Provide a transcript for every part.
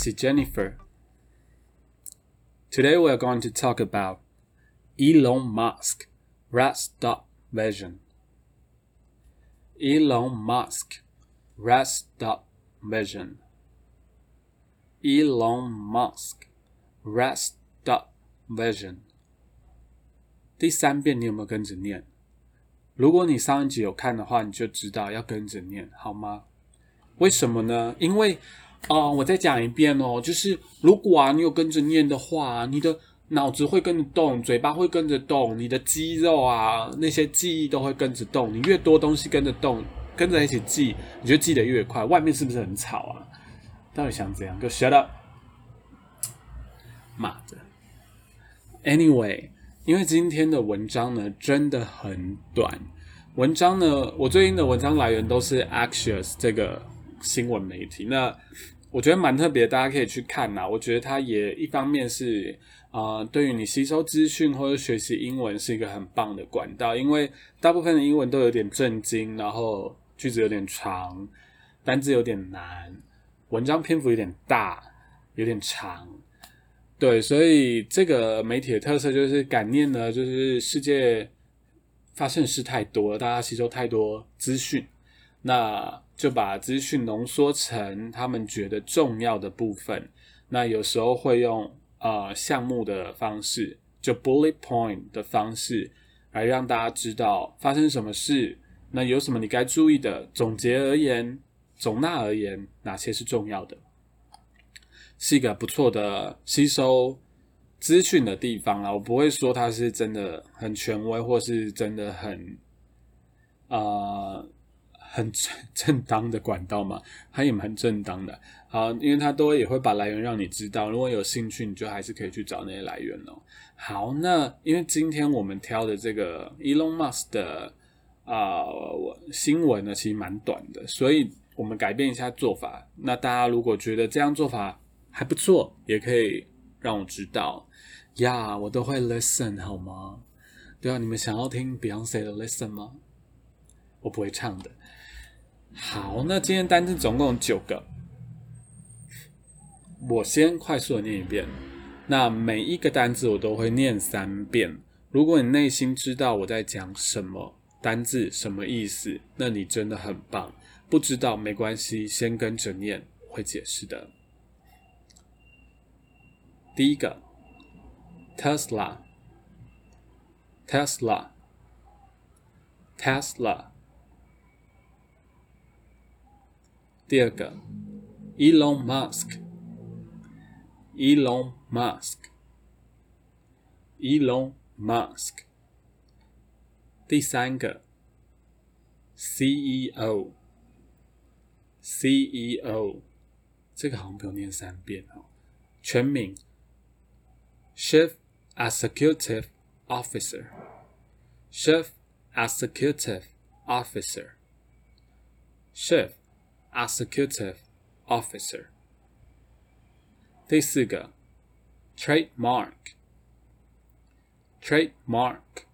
家好，One is Jennifer. Today we are going to talk about Elon Musk Red Dot Vision. Elon Musk Red Dot Vision. Elon Musk Red Dot Vision. 第三遍你有没有跟着念？如果你上一集有看的话，你就知道要跟着念，好吗？为什么呢？因为， 啊，我再讲一遍哦，就是如果啊，你有跟着念的话，你的脑子会跟着动，嘴巴会跟着动，你的肌肉啊，那些记忆都会跟着动。你越多东西跟着动，跟着一起记，你就记得越快。外面是不是很吵啊？到底想怎样？就 shut up，妈的。Anyway。因为今天的文章呢真的很短，文章呢我最近的文章来源都是 Axios 这个新闻媒体，那我觉得蛮特别，大家可以去看呐。我觉得它也一方面是啊，对于你吸收资讯或者学习英文是一个很棒的管道，因为大部分的英文都有点震惊，然后句子有点长，单字有点难，文章篇幅有点大，有点长。对，所以这个媒体的特色就是感念呢，就是世界发生事太多了，大家吸收太多资讯，那就把资讯浓缩成他们觉得重要的部分。那有时候会用呃项目的方式，就 bullet point 的方式，来让大家知道发生什么事，那有什么你该注意的。总结而言，总纳而言，哪些是重要的？是一个不错的吸收资讯的地方啊，我不会说它是真的很权威，或是真的很呃很 正当的管道嘛，它也蛮正当的。好，因为它都也会把来源让你知道，如果有兴趣，你就还是可以去找那些来源哦。好，那因为今天我们挑的这个 Elon Musk 的啊新闻呢，其实蛮短的，所以我们改变一下做法。那大家如果觉得这样做法，还不错，也可以让我知道呀，我都会 listen 好吗？对啊，你们想要听 Beyonce 的 listen 吗？我不会唱的。好，那今天单词总共九个，我先快速的念一遍。那每一个单字我都会念三遍。如果你内心知道我在讲什么单字什么意思，那你真的很棒。不知道没关系，先跟着念，会解释的。第一个，Tesla，Tesla，Tesla。第二个，Elon Musk，Elon Musk，Elon Musk。第三个，CEO，CEO，这个好像不用念三遍哦，全名。Chief Executive Officer, Chief Executive Officer, Chief Executive Officer。第四个，Trademark, Trademark,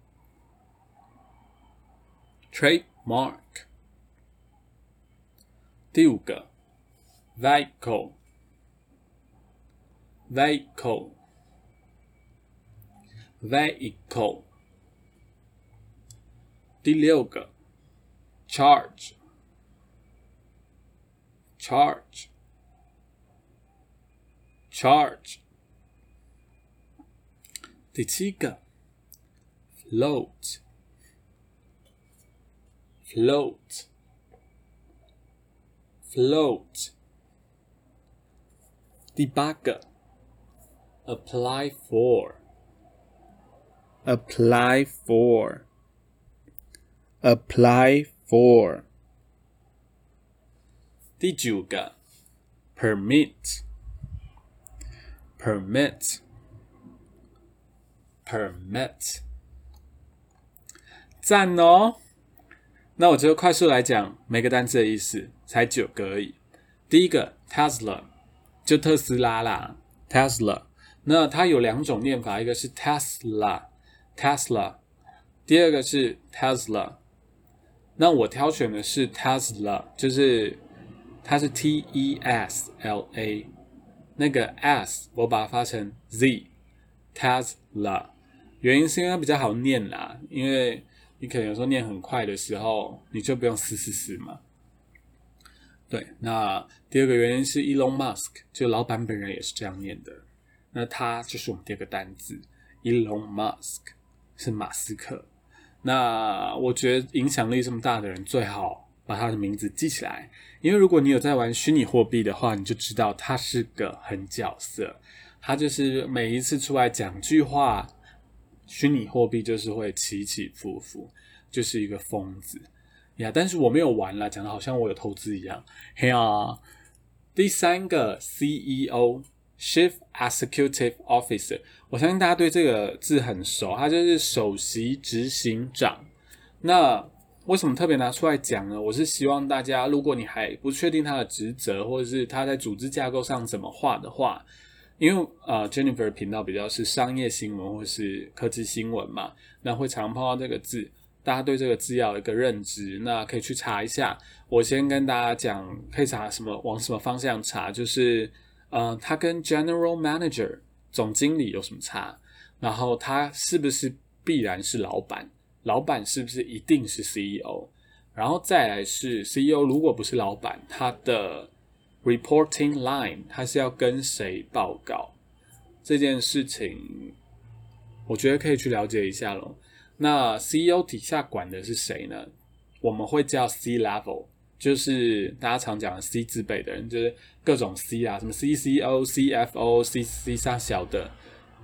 Trademark。第五个，Vehicle, Vehicle。vehicle。第六个，charge charge. Charge. Titica float. Float. Float. Debugger apply for. Apply for. Apply for. 第九个 permit permit permit 赞哦！那我就快速来讲每个单词的意思，才九个而已。第一个 Tesla 就特斯拉啦，Tesla。那它有两种念法，一个是 Tesla。Tesla，第二个是 Tesla，那我挑选的是 Tesla，就是它是 T E S L A，那个 S 我把它发成 Z，Tesla。原因是因为它比较好念啦，因为你可能有时候念很快的时候，你就不用死死死嘛。对，那第二个原因是 Elon Musk，就老板本人也是这样念的。那他就是我们第二个单字，Elon Musk 是马斯克。那我觉得影响力这么大的人，最好把他的名字记起来，因为如果你有在玩虚拟货币的话，你就知道他是个狠角色。他就是每一次出来讲句话，虚拟货币就是会起起伏伏，就是一个疯子。呀，但是我没有玩了，讲的好像我有投资一样。嘿啊，第三个 CEO，Chief Executive Officer，我相信大家对这个字很熟，他就是首席执行长。那为什么特别拿出来讲呢？我是希望大家，如果你还不确定他的职责，或者是他在组织架构上怎么画的话，因为呃，Jennifer 频道比较是商业新闻或是科技新闻嘛，那会常碰到这个字。大家对这个字要有一个认知，那可以去查一下。我先跟大家讲，可以查什么，往什么方向查，就是呃，他跟 General Manager 总经理有什么差？然后他是不是必然是老板？老板是不是一定是 CEO？然后再来是 CEO，如果不是老板，他的 reporting line 他是要跟谁报告？这件事情，我觉得可以去了解一下咯。那 CEO 底下管的是谁呢？我们会叫 C level，就是大家常讲的 C 字辈的人，就是各种 C 啊，什么 CCO、CFO、C C 上小的。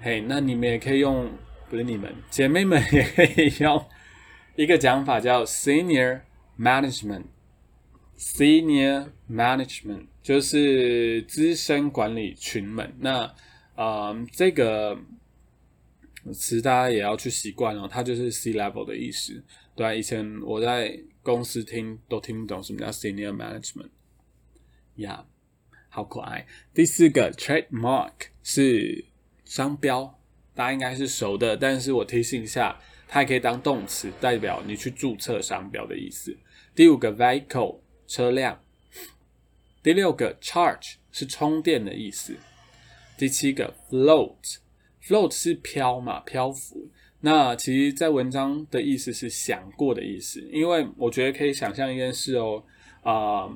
嘿，那你们也可以用，不是你们姐妹们也可以用 一个讲法叫 Senior Management，Senior Management 就是资深管理群们。那呃，这个。词大家也要去习惯哦，它就是 C level 的意思。对啊，以前我在公司听都听不懂什么叫 Senior Management。呀，好可爱。第四个 Trademark 是商标，大家应该是熟的，但是我提醒一下，它也可以当动词，代表你去注册商标的意思。第五个 Vehicle 车辆。第六个 Charge 是充电的意思。第七个 Float。Float 是漂嘛，漂浮。那其实，在文章的意思是想过的意思，因为我觉得可以想象一件事哦，啊，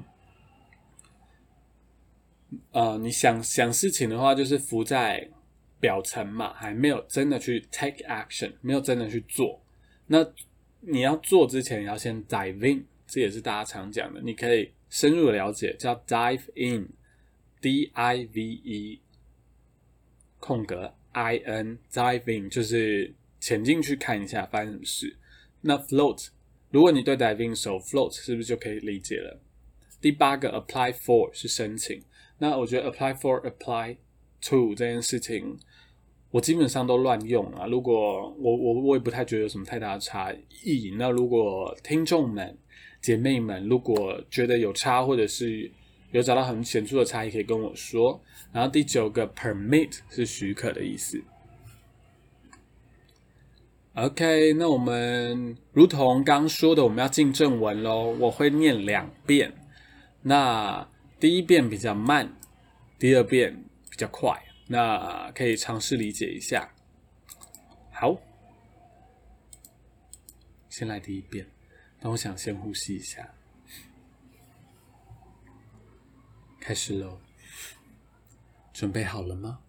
呃，你想想事情的话，就是浮在表层嘛，还没有真的去 take action，没有真的去做。那你要做之前，你要先 dive in，这也是大家常讲的，你可以深入了解，叫 dive in，D I V E 空格。I N dive in 就是潜进去看一下发生什么事。那 float，如果你对 diving 熟，float 是不是就可以理解了？第八个 apply for 是申请。那我觉得 apply for apply to 这件事情，我基本上都乱用啊。如果我我我也不太觉得有什么太大的差异。那如果听众们姐妹们如果觉得有差，或者是有找到很显著的差异，可以跟我说。然后第九个 permit 是许可的意思。OK，那我们如同刚说的，我们要进正文喽。我会念两遍，那第一遍比较慢，第二遍比较快。那可以尝试理解一下。好，先来第一遍，但我想先呼吸一下。开始喽。准备好了吗？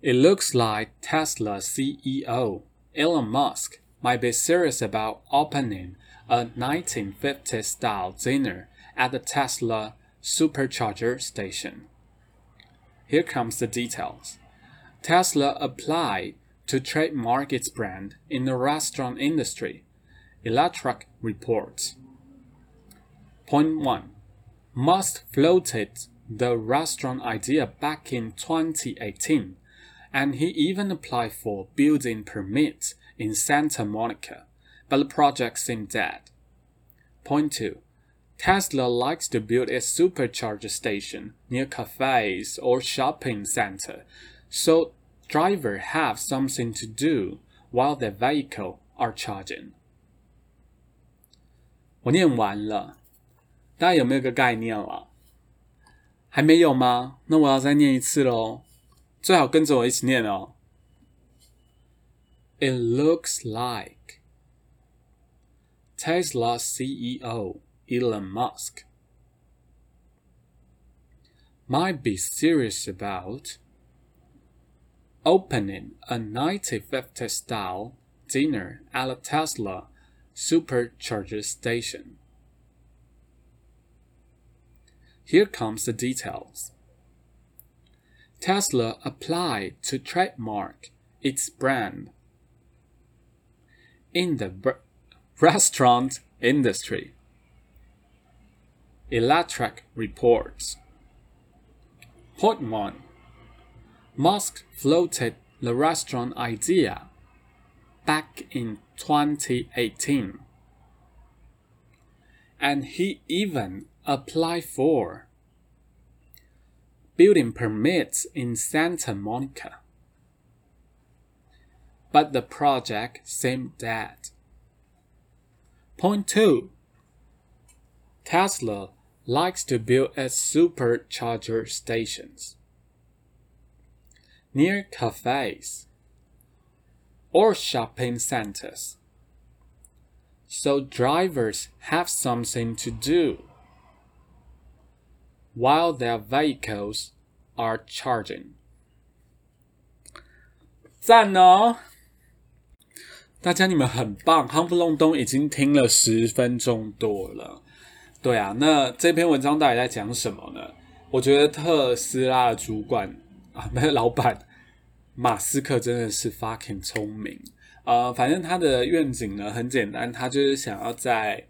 It looks like Tesla CEO Elon Musk might be serious about opening a 1950s style dinner at the Tesla supercharger station. Here comes the details. Tesla applied to trademark its brand in the restaurant industry. Electric reports. Point 1. Musk floated the restaurant idea back in 2018, and he even applied for building permits in Santa Monica, but the project seemed dead. Point 2. Tesla likes to build a supercharger station near cafes or shopping center, so drivers have something to do while their vehicle are charging. 我念完了。 大家有没有个概念了？还没有吗？那我要再念一次喽，最好跟着我一起念哦。It looks like Tesla CEO Elon Musk might be serious about opening a 1950 style dinner at a Tesla supercharger station. Here comes the details. Tesla applied to trademark its brand in the restaurant industry. Electric reports. Point 1. Musk floated the restaurant idea back in 2018. And he even applied for building permits in Santa Monica. But the project seemed dead. Point 2 Tesla likes to build its supercharger stations near cafes or shopping centers so drivers have something to do while their vehicles are charging. 赞哦！大家你们很棒，夯不隆咚已经听了十分钟多了。 对啊，那这篇文章到底在讲什么呢？我觉得特斯拉的主管啊，没有老板马斯克真的是 fucking 聪明。呃，反正他的愿景呢很简单，他就是想要在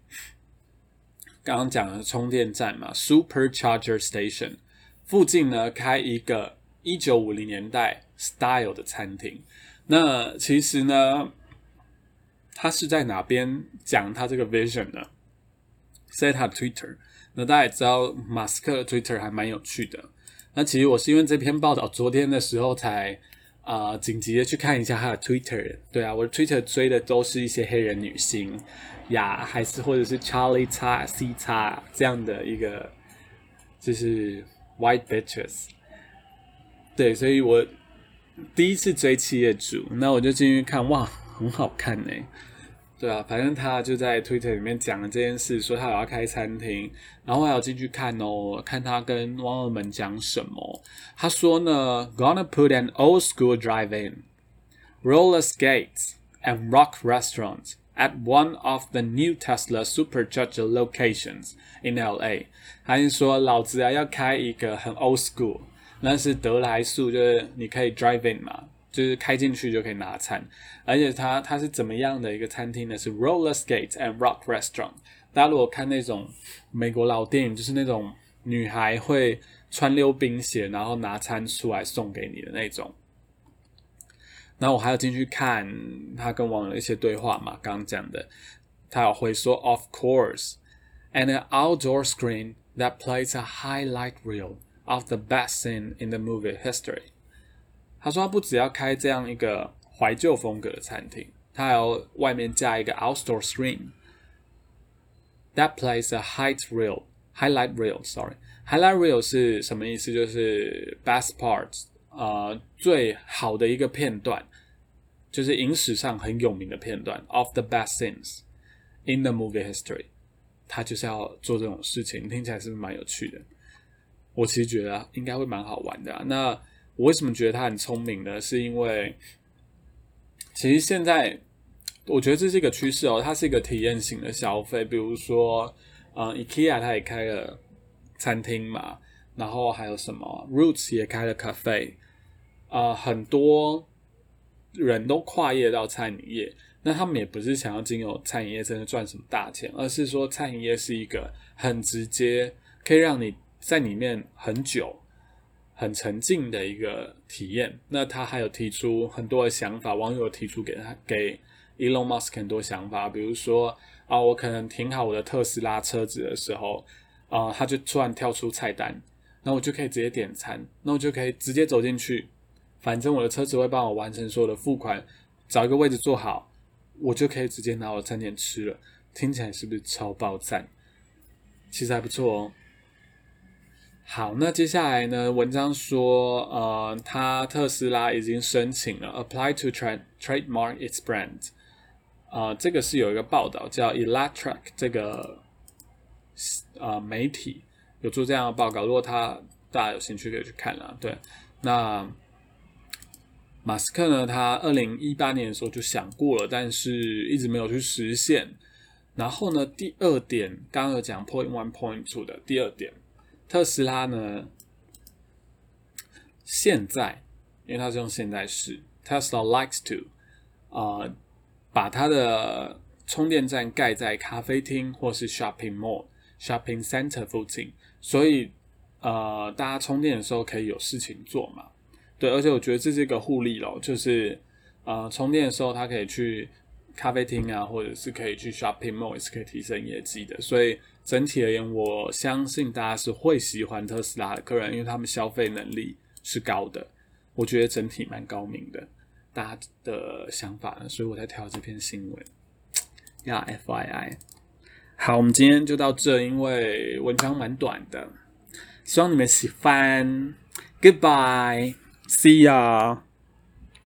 刚刚讲的充电站嘛，Supercharger Station 附近呢开一个一九五零年代 style 的餐厅。那其实呢，他是在哪边讲他这个 vision 呢？Set up Twitter。那大家也知道，马斯克的 Twitter 还蛮有趣的。那其实我是因为这篇报道昨天的时候才。啊，紧急的去看一下他的 Twitter。对啊，我的 Twitter 追的都是一些黑人女星呀，还是或者是 Charlie 叉 C 叉这样的一个，就是 White bitches。对，所以我第一次追企业主，那我就进去看，哇，很好看呢。对啊，反正他就在 Twitter 里面讲了这件事，说他有要开餐厅，然后还要进去看哦，看他跟网友们讲什么。他说呢，gonna put an old school drive-in, roller skates and rock restaurants at one of the new Tesla supercharger locations in LA。他是说老子啊要开一个很 old school，那是德来速，就是你可以 drive in 嘛。就是开进去就可以拿餐，而且它它是怎么样的一个餐厅呢？是 roller skate and rock restaurant。大家如果看那种美国老电影，就是那种女孩会穿溜冰鞋，然后拿餐出来送给你的那种。那我还要进去看他跟网友一些对话嘛？刚刚讲的，他有回说，Of course，and an outdoor screen that plays a highlight reel of the best scene in the movie history。 他说他不只要开这样一个怀旧风格的餐厅，他还要外面加一个 outdoor screen that plays a highlight reel highlight reel sorry highlight reel 是什么意思？就是 best parts 啊最好的一个片段，就是影史上很有名的片段 of the best scenes in the movie history。他就是要做这种事情，听起来是不是蛮有趣的？我其实觉得应该会蛮好玩的。那我为什么觉得他很聪明呢？是因为其实现在我觉得这是一个趋势哦，它是一个体验型的消费。比如说，呃，IKEA 它也开了餐厅嘛，然后还有什么 Roots 也开了咖啡，啊，很多人都跨业到餐饮业。那他们也不是想要经由餐饮业真的赚什么大钱，而是说餐饮业是一个很直接，可以让你在里面很久。很沉静的一个体验。那他还有提出很多的想法，网友提出给他给 Elon Musk 很多想法，比如说啊，我可能停好我的特斯拉车子的时候，啊，他就突然跳出菜单，那我就可以直接点餐，那我就可以直接走进去，反正我的车子会帮我完成所有的付款，找一个位置坐好，我就可以直接拿我的餐点吃了。听起来是不是超爆赞？其实还不错哦。好，那接下来呢？文章说，呃，他特斯拉已经申请了 apply to trade trademark its brand。啊，这个是有一个报道叫 Electric 这个呃媒体有做这样的报告。如果他大家有兴趣可以去看啦。对，那马斯克呢？他二零一八年的时候就想过了，但是一直没有去实现。然后呢，第二点刚刚有讲 point one point two 的第二点。特斯拉呢？现在，因为它是用现在式，Tesla likes to 啊，把它的充电站盖在咖啡厅或是 shopping mall、shopping center 附近，所以呃，大家充电的时候可以有事情做嘛。对，而且我觉得这是一个互利咯，就是呃，充电的时候它可以去咖啡厅啊，或者是可以去 shopping mall，也是可以提升业绩的，所以。整体而言，我相信大家是会喜欢特斯拉的客人，因为他们消费能力是高的。我觉得整体蛮高明的，大家的想法呢，所以我才挑这篇新闻。呀，F Y I。好，我们今天就到这，因为文章蛮短的，希望你们喜欢。Goodbye，See ya。